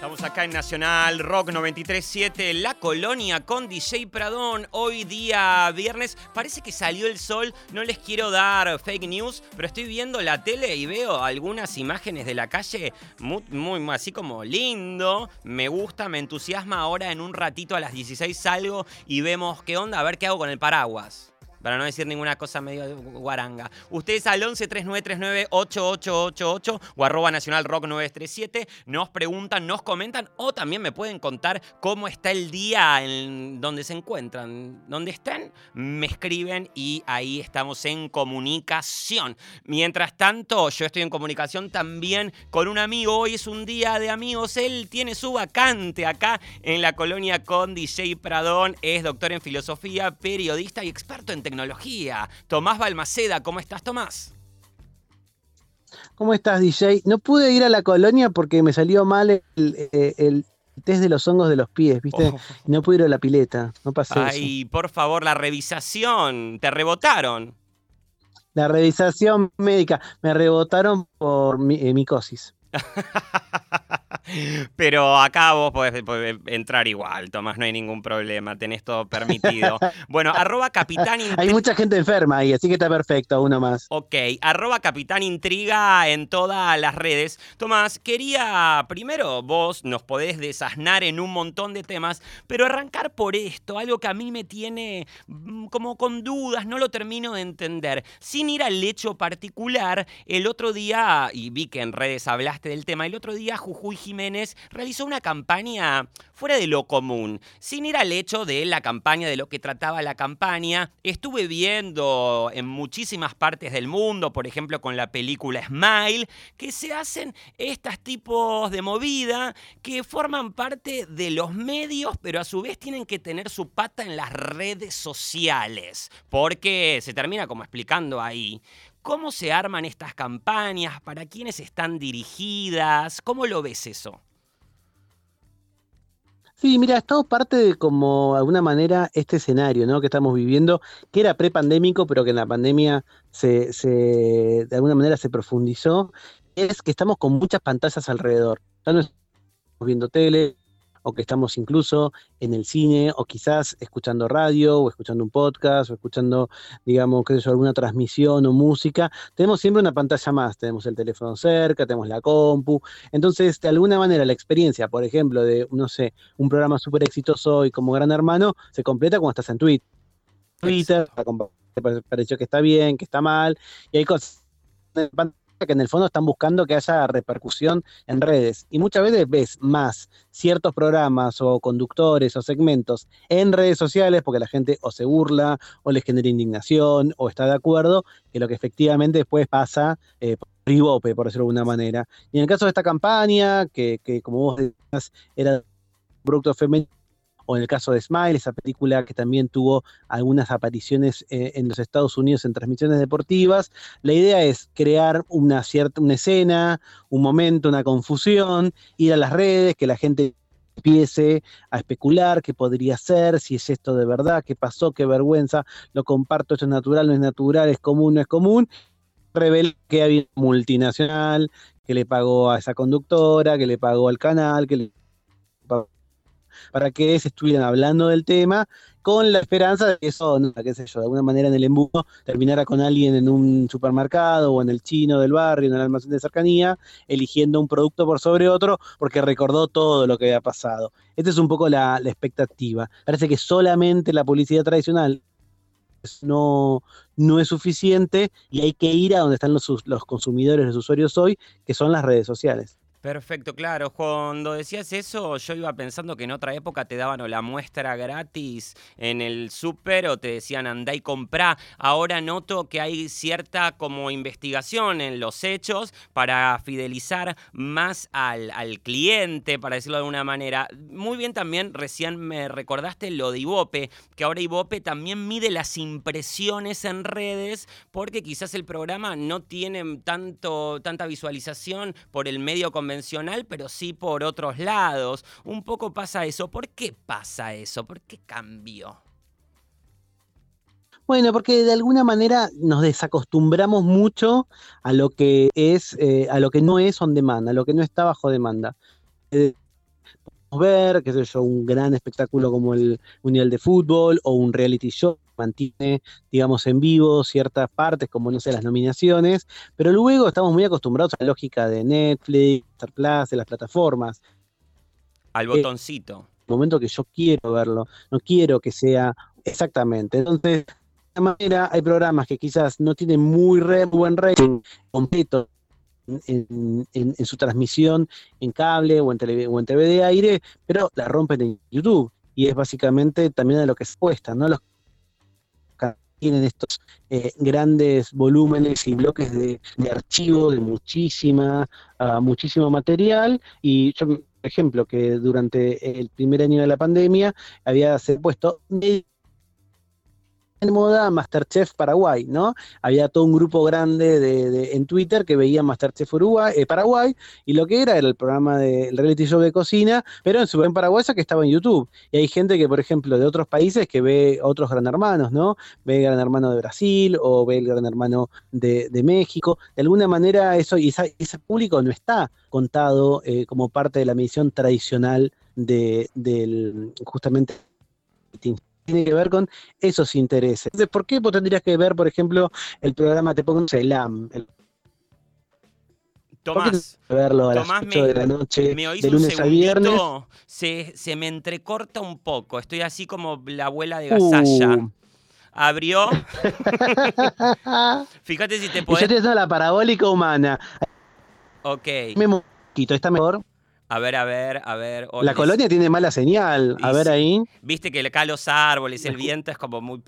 Estamos acá en Nacional Rock 937, La Colonia con DJ Pradón. Hoy día viernes, parece que salió el sol. No les quiero dar fake news, pero estoy viendo la tele y veo algunas imágenes de la calle muy, muy así como lindo. Me gusta, me entusiasma. Ahora en un ratito a las 16 salgo y vemos qué onda, a ver qué hago con el paraguas para no decir ninguna cosa medio guaranga. Ustedes al 11 3939 8888 o arroba nacional rock 937 nos preguntan, nos comentan o también me pueden contar cómo está el día en donde se encuentran. Donde están, me escriben y ahí estamos en comunicación. Mientras tanto, yo estoy en comunicación también con un amigo. Hoy es un día de amigos. Él tiene su vacante acá en la colonia con DJ Pradón. Es doctor en filosofía, periodista y experto en tecnología. Tomás Balmaceda, ¿cómo estás, Tomás? ¿Cómo estás, DJ? No pude ir a la colonia porque me salió mal el, eh, test de los hongos de los pies, ¿viste? Oh. No pude ir a la pileta, no pasó Ay, por favor, la revisación, te rebotaron. La revisación médica, me rebotaron por eh, micosis. Pero acá vos podés, entrar igual, Tomás, no hay ningún problema, tenés todo permitido. Bueno, arroba capitán Hay mucha gente enferma ahí, así que está perfecto, uno más. Ok, arroba capitán intriga en todas las redes. Tomás, quería, primero vos nos podés desasnar en un montón de temas, pero arrancar por esto, algo que a mí me tiene mm, como con dudas, no lo termino de entender. Sin ir al hecho particular, el otro día, y vi que en redes hablaste del tema, el otro día Jujuy Jiménez realizó una campaña fuera de lo común. Sin ir al hecho de la campaña, de lo que trataba la campaña, estuve viendo en muchísimas partes del mundo, por ejemplo con la película Smile, que se hacen estos tipos de movida que forman parte de los medios, pero a su vez tienen que tener su pata en las redes sociales, porque se termina como explicando ahí. ¿Cómo se arman estas campañas? ¿Para quiénes están dirigidas? ¿Cómo lo ves eso? Sí, mira, es todo parte de como, de alguna manera, este escenario ¿no? que estamos viviendo, que era prepandémico, pero que en la pandemia se, se, de alguna manera se profundizó, es que estamos con muchas pantallas alrededor. Ya no estamos viendo tele, o que estamos incluso en el cine, o quizás escuchando radio, o escuchando un podcast, o escuchando, digamos, qué sé yo, alguna transmisión o música, tenemos siempre una pantalla más, tenemos el teléfono cerca, tenemos la compu, entonces, de alguna manera, la experiencia, por ejemplo, de, no sé, un programa súper exitoso y como Gran Hermano, se completa cuando estás en Twitter. Twitter, te pareció que está bien, que está mal, y hay cosas que en el fondo están buscando que haya repercusión en redes. Y muchas veces ves más ciertos programas o conductores o segmentos en redes sociales porque la gente o se burla o les genera indignación o está de acuerdo que lo que efectivamente después pasa eh, por ribope, por decirlo de alguna manera. Y en el caso de esta campaña, que, que como vos decías, era producto femenino, o en el caso de Smile, esa película que también tuvo algunas apariciones eh, en los Estados Unidos en transmisiones deportivas. La idea es crear una cierta una escena, un momento, una confusión, ir a las redes, que la gente empiece a especular qué podría ser, si es esto de verdad, qué pasó, qué vergüenza, lo comparto, esto es natural, no es natural, es común, no es común. Revela que había multinacional que le pagó a esa conductora, que le pagó al canal, que le pagó para que se estuvieran hablando del tema con la esperanza de que eso, yo, de alguna manera en el embudo terminara con alguien en un supermercado o en el chino del barrio, en el almacén de cercanía, eligiendo un producto por sobre otro porque recordó todo lo que había pasado. Esta es un poco la, expectativa. Parece que solamente la publicidad tradicional no, no es suficiente y hay que ir a donde están los, los consumidores, los usuarios hoy, que son las redes sociales. Perfecto, claro. Cuando decías eso, yo iba pensando que en otra época te daban o la muestra gratis en el súper o te decían andá y comprá. Ahora noto que hay cierta como investigación en los hechos para fidelizar más al, al cliente, para decirlo de alguna manera. Muy bien también, recién me recordaste lo de Ibope, que ahora Ibope también mide las impresiones en redes porque quizás el programa no tiene tanto, tanta visualización por el medio convencional convencional, pero sí por otros lados. Un poco pasa eso. ¿Por qué pasa eso? ¿Por qué cambió? Bueno, porque de alguna manera nos desacostumbramos mucho a lo que es, eh, a lo que no es on demand, a lo que no está bajo demanda. Eh, ver, que sé yo, un gran espectáculo como el Mundial de Fútbol o un reality show mantiene, digamos, en vivo ciertas partes, como, no sé, las nominaciones, pero luego estamos muy acostumbrados a la lógica de Netflix, Star Plus, de las plataformas. Al botoncito. el momento que yo quiero verlo, no quiero que sea exactamente. Entonces, de manera, hay programas que quizás no tienen muy, re, buen rating completo en, su transmisión en cable o en, tele, o en TV de aire, pero la rompen en YouTube. Y es básicamente también de lo que se cuesta, ¿no? Los tienen estos eh, grandes volúmenes y bloques de, de archivo, de muchísima, uh, muchísimo material. Y yo, por ejemplo, que durante el primer año de la pandemia había puesto en moda Masterchef Paraguay, ¿no? Había todo un grupo grande de, en Twitter que veía Masterchef Uruguay, eh, Paraguay, y lo que era era el programa del reality show de cocina, pero en su en paraguaya que estaba en YouTube. Y hay gente que, por ejemplo, de otros países que ve otros gran hermanos, ¿no? Ve el gran hermano de Brasil o ve el gran hermano de, México. De alguna manera, eso, y ese público no está contado eh, como parte de la medición tradicional de, del justamente tiene que ver con esos intereses. Entonces, ¿por qué vos tendrías que ver, por ejemplo, el programa Te pongo un Celam? Tomás, verlo a las 8 de la noche, de lunes a viernes. Se, se, me entrecorta un poco. Estoy así como la abuela de Gasalla. Uh. Abrió. Fíjate si te puedes. Yo estoy la parabólica humana. Ok. Me quito, ¿está mejor? A ver, a ver, a ver. La colonia tiene mala señal. A ver ahí. Viste que acá los árboles, el viento es como muy.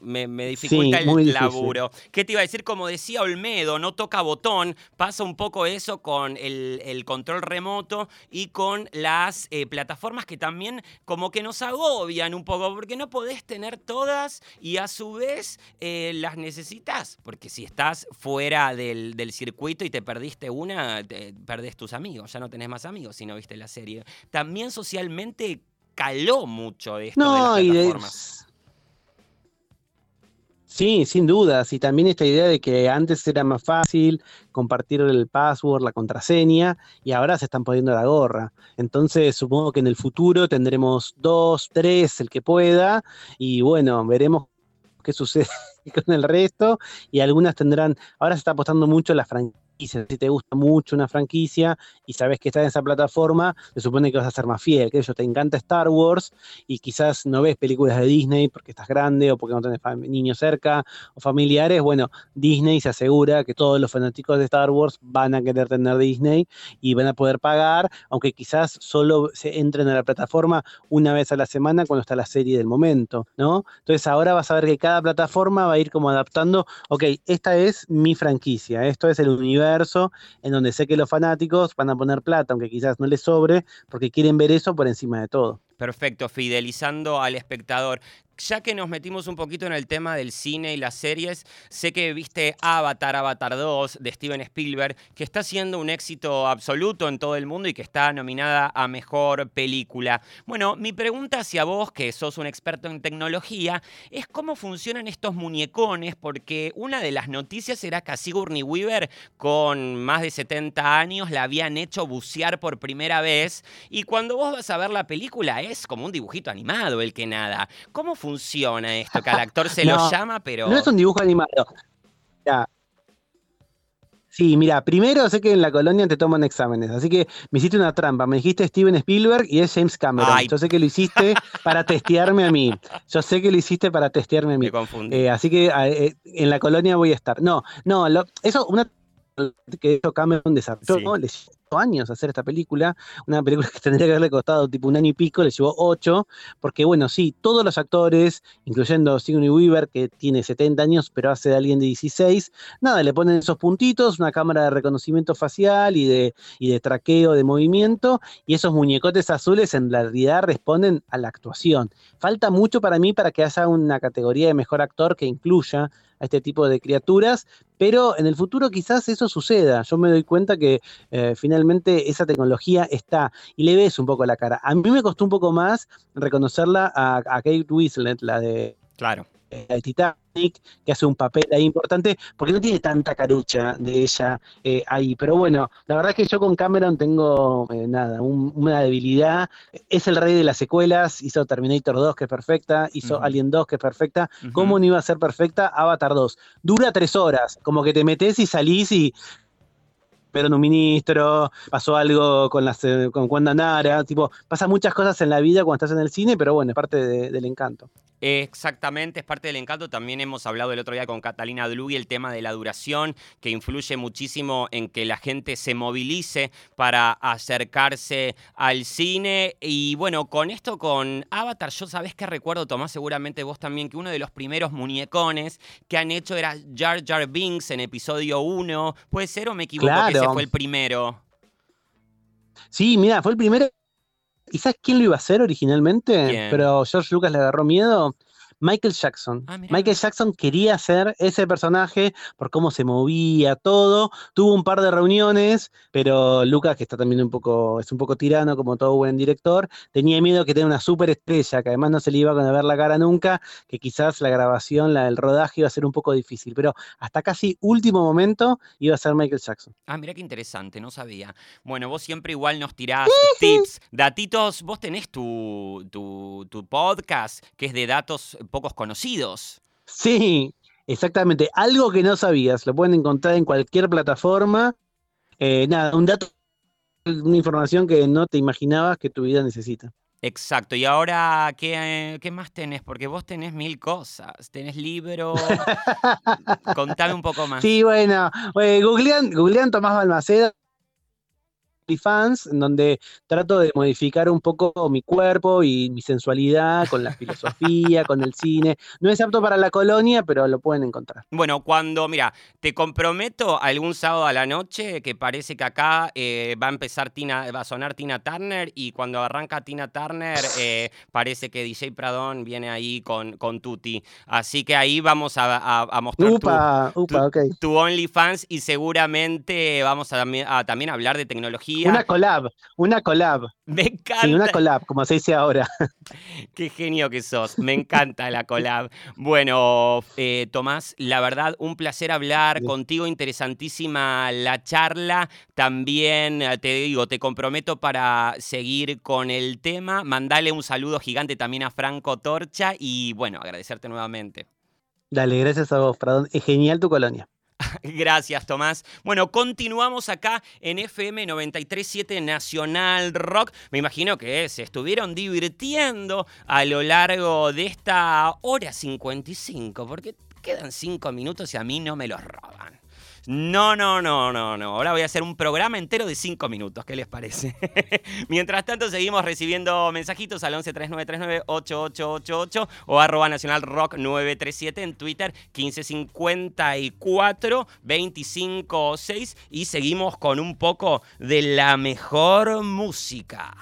Me, dificulta el laburo. ¿Qué te iba a decir? Como decía Olmedo, no toca botón. Pasa un poco eso con el, control remoto y con las eh, plataformas que también como que nos agobian un poco, porque no podés tener todas y a su vez eh, las necesitas. Porque si estás fuera del, del circuito y te perdiste una, te perdés tus amigos, ya no tenés más amigos si no viste la serie. También socialmente caló mucho esto no, de las plataformas. Sí, sin dudas. Y también esta idea de que antes era más fácil compartir el password, la contraseña, y ahora se están poniendo la gorra. Entonces, supongo que en el futuro tendremos dos, tres, el que pueda, y bueno, veremos qué sucede con el resto. Y algunas tendrán, ahora se está apostando mucho la franquicia si te gusta mucho una franquicia y sabes que está en esa plataforma, se supone que vas a ser más fiel, que ellos te encanta Star Wars y quizás no ves películas de Disney porque estás grande o porque no tenés niños cerca o familiares, bueno, Disney se asegura que todos los fanáticos de Star Wars van a querer tener Disney y van a poder pagar, aunque quizás solo se entren a la plataforma una vez a la semana cuando está la serie del momento, ¿no? Entonces ahora vas a ver que cada plataforma va a ir como adaptando, ok, esta es mi franquicia, esto es el universo en donde sé que los fanáticos van a poner plata, aunque quizás no les sobre, porque quieren ver eso por encima de todo. Perfecto, fidelizando al espectador ya que nos metimos un poquito en el tema del cine y las series, sé que viste Avatar, Avatar 2 de Steven Spielberg, que está siendo un éxito absoluto en todo el mundo y que está nominada a mejor película. Bueno, mi pregunta hacia vos, que sos un experto en tecnología, es cómo funcionan estos muñecones, porque una de las noticias era que a Sigourney Weaver, con más de 70 años, la habían hecho bucear por primera vez, y cuando vos vas a ver la película es como un dibujito animado el que nada. ¿Cómo funciona? Funciona esto? Que al actor se lo llama, pero. No es un dibujo animado. Sí, mira, primero sé que en la colonia te toman exámenes, así que me hiciste una trampa. Me dijiste Steven Spielberg y es James Cameron. Yo sé que lo hiciste para testearme a mí. Yo sé que lo hiciste para testearme a mí. Me confundí. Eh, así que eh, en la colonia voy a estar. No, no, eso, una que hizo Cameron desarrolló, años hacer esta película, una película que tendría que haberle costado tipo un año y pico, le llevó ocho, porque bueno, sí, todos los actores, incluyendo Sigourney Weaver, que tiene 70 años, pero hace de alguien de 16, nada, le ponen esos puntitos, una cámara de reconocimiento facial y de, y de traqueo de movimiento, y esos muñecotes azules en realidad responden a la actuación. Falta mucho para mí para que haya una categoría de mejor actor que incluya a este tipo de criaturas, pero en el futuro quizás eso suceda. Yo me doy cuenta que eh, finalmente esa tecnología está y le ves un poco la cara. A mí me costó un poco más reconocerla a, Kate Winslet, la de claro. Eh, Titanic, que hace un papel ahí importante, porque no tiene tanta carucha de ella eh, ahí. Pero bueno, la verdad es que yo con Cameron tengo eh, nada, una debilidad. Es el rey de las secuelas, hizo Terminator 2, que es perfecta, hizo Alien 2, que es perfecta. ¿Cómo no iba a ser perfecta? Avatar 2. Dura tres horas, como que te metes y salís y pero un ministro, pasó algo con, las, eh, con Wanda Nara, tipo, pasa muchas cosas en la vida cuando estás en el cine, pero bueno, es parte del encanto. Exactamente, es parte del encanto. También hemos hablado el otro día con Catalina Dlugi el tema de la duración, que influye muchísimo en que la gente se movilice para acercarse al cine. Y bueno, con esto, con Avatar, yo sabés que recuerdo, Tomás, seguramente vos también, que uno de los primeros muñecones que han hecho era Jar Jar Binks en episodio 1. ¿Puede ser o me equivoco que fue el primero? Sí, mira, fue el primero ¿Y sabes quién lo iba a hacer originalmente? Pero George Lucas le agarró miedo. Michael Jackson. Ah, Michael Jackson quería ser ese personaje por cómo se movía, todo. Tuvo un par de reuniones, pero Lucas, que está también un poco, es un poco tirano, como todo buen director, tenía miedo que tenga una super estrella, que además no se le iba a ver la cara nunca, que quizás la grabación, la, el rodaje iba a ser un poco difícil. Pero hasta casi último momento iba a ser Michael Jackson. Ah, mira qué interesante, no sabía. Bueno, vos siempre igual nos tirás tips, datitos. Vos tenés tu, tu, tu podcast que es de datos pocos conocidos. Sí, exactamente. Algo que no sabías, lo pueden encontrar en cualquier plataforma. Eh, nada, un dato, una información que no te imaginabas que tu vida necesita. Exacto, y ahora, ¿qué, ¿qué, más tenés? Porque vos tenés mil cosas, tenés libro, contame un poco más. Sí, bueno, eh, googlean, googlean Tomás Balmaceda, fans, en donde trato de modificar un poco mi cuerpo y mi sensualidad con la filosofía, con el cine. No es apto para la colonia, pero lo pueden encontrar. Bueno, cuando, mira, te comprometo algún sábado a la noche que parece que acá eh, va a empezar Tina, va a sonar Tina Turner y cuando arranca Tina Turner eh, parece que DJ Pradón viene ahí con, con Tuti. Así que ahí vamos a, mostrar tu, tu, OnlyFans y seguramente vamos a, a también hablar de tecnología una collab, una collab. Me encanta. Sí, una collab, como se dice ahora. Qué genio que sos. Me encanta la collab. Bueno, eh, Tomás, la verdad, un placer hablar contigo. Interesantísima la charla. También eh, te digo, te comprometo para seguir con el tema. Mandale un saludo gigante también a Franco Torcha y bueno, agradecerte nuevamente. Dale, gracias a vos, perdón. Es genial tu colonia. Gracias, Tomás. Bueno, continuamos acá en FM 937 Nacional Rock. Me imagino que se estuvieron divirtiendo a lo largo de esta hora 55, porque quedan cinco minutos y a mí no me los roban. No, no, no, no, no. Ahora voy a hacer un programa entero de cinco minutos. ¿Qué les parece? Mientras tanto, seguimos recibiendo mensajitos al 1139398888 o arroba nacional rock 937 en Twitter 1554 256 y seguimos con un poco de la mejor música.